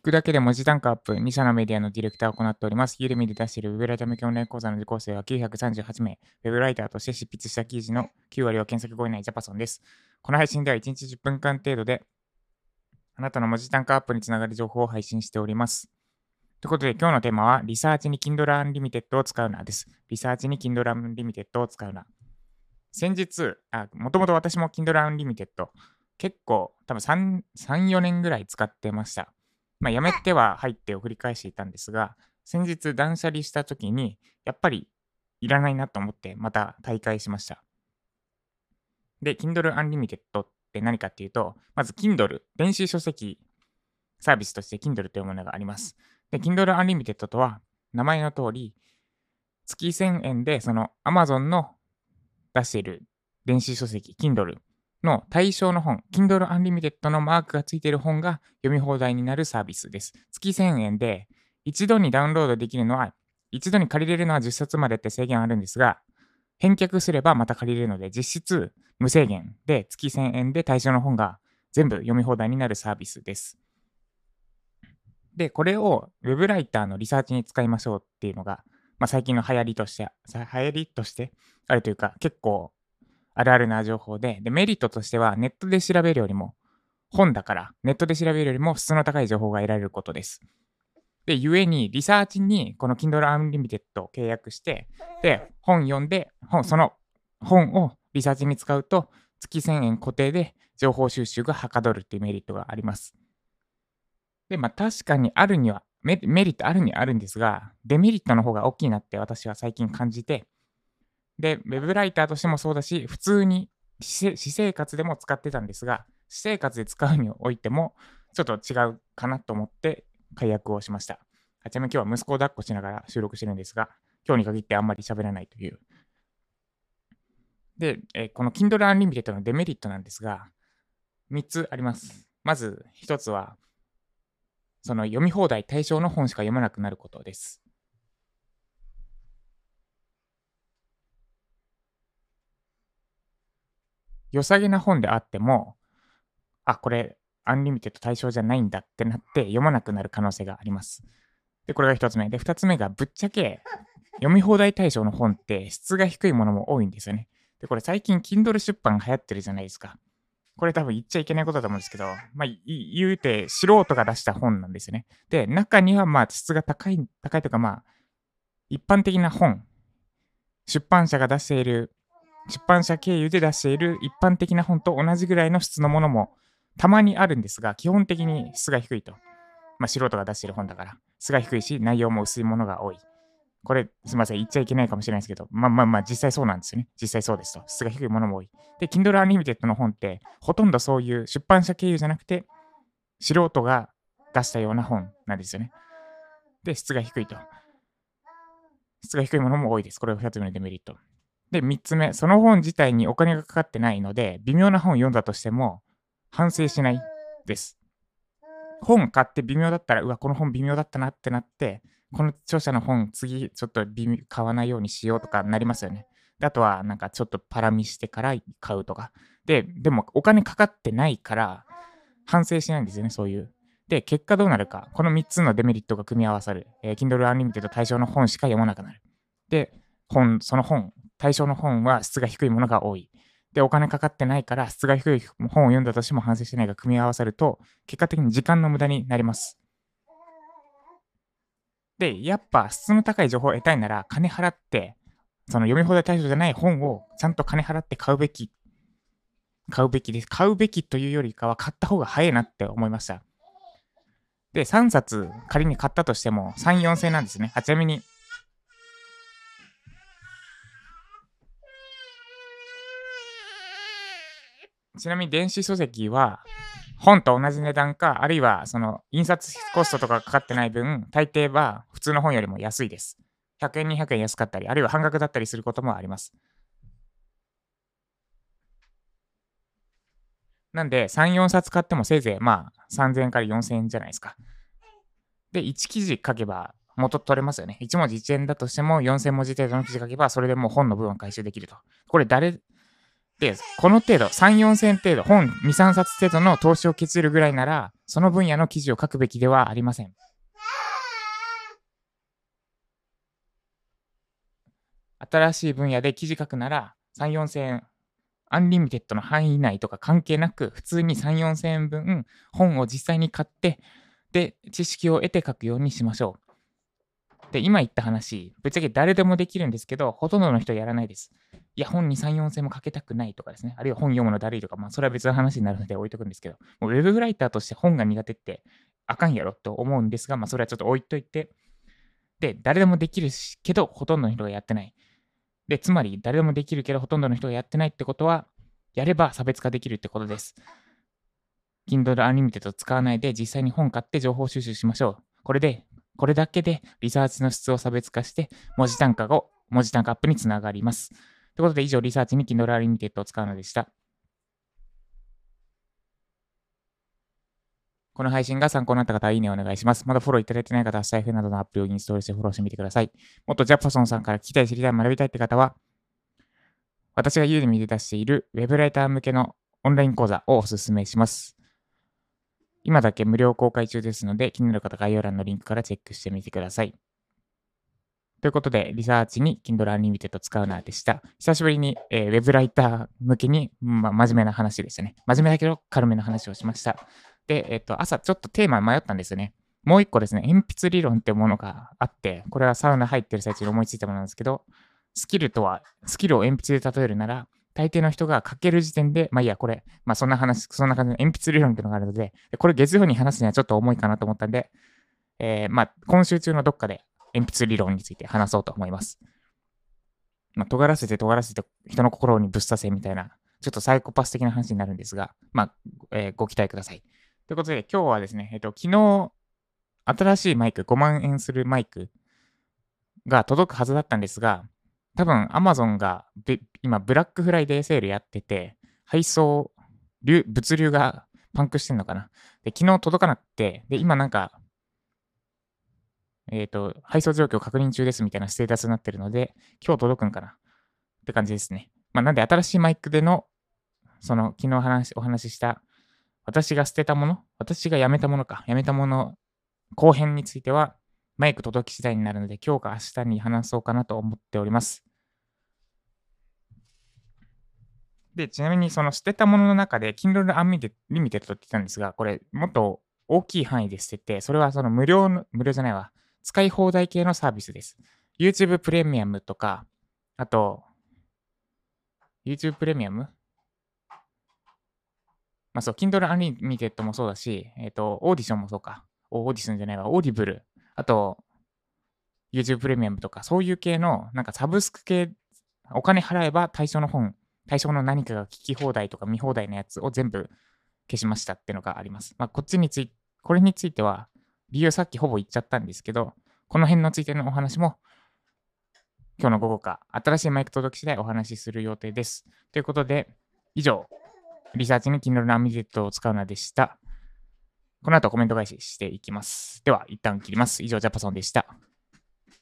聞くだけで文字単価アップ、2社のメディアのディレクターを行っております。ユーレミで出しているウェブライター向けオンライン講座の受講生は938名、ウェブライターとして執筆した記事の9割は検索後以内ジャパソンです。この配信では1日10分間程度で、あなたの文字単価アップにつながる情報を配信しております。ということで、今日のテーマは、リサーチに Kindle Unlimited を使うなです。リサーチに Kindle Unlimited を使うな。先日、もともと私も Kindle Unlimited 結構多分3、3、4年ぐらい使ってました。まあ、やめては入ってを繰り返していたんですが、先日断捨離した時に、やっぱりいらないなと思ってまた大会しました。で、Kindle Unlimited って何かっていうと、まず Kindle、電子書籍サービスとして Kindle というものがあります。で、Kindle Unlimited とは、名前の通り、月1000円でその Amazon の出している電子書籍、Kindle の対象の本、Kindle Unlimited のマークがついている本が読み放題になるサービスです。月1000円で、一度にダウンロードできるのは、一度に借りれるのは10冊までって制限あるんですが、返却すればまた借りれるので、実質無制限で月1000円で対象の本が全部読み放題になるサービスです。で、これを Web ライターのリサーチに使いましょうっていうのが、まあ、最近の流行りとして、流行りとしてあるというか、結構あるあるな情報で、で、メリットとしてはネットで調べるよりも、本だから、ネットで調べるよりも質の高い情報が得られることです。で、ゆえに、リサーチにこの Kindle Unlimited を契約して、で、本読んで、本、その本をリサーチに使うと、月1000円固定で情報収集がはかどるっていうメリットがあります。で、まあ確かにあるにはメ、メリットあるにはあるんですが、デメリットの方が大きいなって私は最近感じて、で、ウェブライターとしてもそうだし、普通に私生活でも使ってたんですが、私生活で使うにおいても、ちょっと違うかなと思って解約をしました。ちなみに今日は息子を抱っこしながら収録してるんですが、今日に限ってあんまり喋らないという。で、えこの Kindle Unlimited のデメリットなんですが、3つあります。まず1つは、その読み放題対象の本しか読まなくなることです。良さげな本であっても、あ、これ、アンリミテッド対象じゃないんだってなって読まなくなる可能性があります。で、これが一つ目。で、二つ目が、ぶっちゃけ、読み放題対象の本って質が低いものも多いんですよね。で、これ最近 Kindle 出版流行ってるじゃないですか。これ多分言っちゃいけないことだと思うんですけど、まあ、言うて素人が出した本なんですよね。で、中にはまあ質が高い、高いというかまあ、一般的な本、出版社が出している出版社経由で出している一般的な本と同じぐらいの質のものもたまにあるんですが、基本的に質が低いと。まあ、素人が出している本だから、質が低いし、内容も薄いものが多い。これ、すみません、言っちゃいけないかもしれないですけど、まあまあまあ、実際そうなんですよね。実際そうですと。質が低いものも多い。で、Kindle Unlimited の本って、ほとんどそういう出版社経由じゃなくて、素人が出したような本なんですよね。で、質が低いと。質が低いものも多いです。これが2つ目のデメリット。で、3つ目、その本自体にお金がかかってないので、微妙な本を読んだとしても、反省しないです。本買って微妙だったら、うわ、この本微妙だったなってなって、この著者の本、次ちょっと微妙買わないようにしようとかなりますよね。であとは、なんかちょっとパラ見してから買うとか。で、でもお金かかってないから、反省しないんですよね、そういう。で、結果どうなるか。この3つのデメリットが組み合わさる。えー、Kindle Unlimited 対象の本しか読まなくなる。で、本、その本対象の本は質が低いものが多い。で、お金かかってないから質が低い本を読んだとしても反省してないが組み合わさると、結果的に時間の無駄になります。で、やっぱ質の高い情報を得たいなら、金払って、その読み放題対象じゃない本をちゃんと金払って買うべき。買うべきです。買うべきというよりかは買った方が早いなって思いました。で、3冊仮に買ったとしても3、4千なんですね。あちなみにちなみに電子書籍は本と同じ値段か、あるいはその印刷コストとかかかってない分、大抵は普通の本よりも安いです。100円、200円安かったり、あるいは半額だったりすることもあります。なんで、3、4冊買ってもせいぜいまあ3000円から4000円じゃないですか。で、1記事書けば元取れますよね。1文字1円だとしても4000文字程度の記事書けば、それでもう本の部分回収できると。これ誰、で、この程度、3、4千程度、本2、3冊程度の投資を削るぐらいなら、その分野の記事を書くべきではありません。新しい分野で記事書くなら3、4000、アンリミテッドの範囲内とか関係なく、普通に3、4000円分本を実際に買って、で、知識を得て書くようにしましょう。で、今言った話、ぶっちゃけ誰でもできるんですけど、ほとんどの人やらないです。いや、本に3、4線もかけたくないとかですね。あるいは本読むのだるいとか、まあ、それは別の話になるので置いとくんですけど、もうウェブライターとして本が苦手ってあかんやろと思うんですが、まあ、それはちょっと置いといて、で、誰でもできるけど、ほとんどの人がやってない。で、つまり、誰でもできるけど、ほとんどの人がやってないってことは、やれば差別化できるってことです。Kindle Unlimited 使わないで実際に本買って情報収集しましょう。これでこれだけでリサーチの質を差別化して、文字単価を、文字単価アップにつながります。ということで、以上、リサーチに Kindle Unlimited を使うのでした。この配信が参考になった方は、いいねお願いします。まだフォローいただいてない方は、スタイフなどのアプリをインストールしてフォローしてみてください。もっとジャパソンさんから聞きたい、知りたい、学びたいって方は、私がユーデミで出しているウェブライター向けのオンライン講座をお勧めします。今だけ無料公開中ですので、気になる方概要欄のリンクからチェックしてみてください。ということで、リサーチに Kindle Unlimited 使うなでした。久しぶりに、えー、ウェブライター向けに、まあ、真面目な話でしたね。真面目だけど軽めの話をしました。で、えっ、ー、と、朝ちょっとテーマ迷ったんですよね。もう一個ですね、鉛筆理論ってものがあって、これはサウナ入ってる最中に思いついたものなんですけど、スキルとは、スキルを鉛筆で例えるなら、大抵の人が書ける時点で、まあいいや、これ、まあそんな話、そんな感じの鉛筆理論っていうのがあるので、これ月曜に話すにはちょっと重いかなと思ったんで、えー、まあ今週中のどっかで鉛筆理論について話そうと思います。まあ尖らせて尖らせて人の心にぶっ刺せみたいな、ちょっとサイコパス的な話になるんですが、まあ、えー、ご期待ください。ということで今日はですね、えっ、と、昨日、新しいマイク、5万円するマイクが届くはずだったんですが、多分 Amazon が今ブラックフライデーセールやってて、配送、物流がパンクしてんのかな。で、昨日届かなくて、で、今なんか、えっ、ー、と、配送状況確認中ですみたいなステータスになってるので、今日届くんかな？って感じですね。まあ、なんで新しいマイクでの、その、昨日話お話しした、私が捨てたもの、私が辞めたものか、辞めたもの後編については、マイク届き次第になるので、今日か明日に話そうかなと思っております。で、ちなみにその捨てたものの中で、Kindle Unlimited って言ったんですが、これ、もっと大きい範囲で捨てて、それはその無料の、無料じゃないわ、使い放題系のサービスです。YouTube プレミアムとか、あと、YouTube プレミアム？まあそう、Kindle Unlimited もそうだし、えっ、ー、と、オーディションもそうか。オーディションじゃないわ、オーディブルあと、YouTube プレミアムとか、そういう系の、なんかサブスク系、お金払えば対象の本、対象の何かが聞き放題とか見放題のやつを全部消しましたっていうのがあります。まあ、こっちについて、これについては、理由さっきほぼ言っちゃったんですけど、この辺のついてのお話も、今日の午後か、新しいマイク届き次第お話しする予定です。ということで、以上、リサーチに Kindle のアミデットを使うなでした。この後コメント返ししていきます。では、一旦切ります。以上、ジャパソンでした。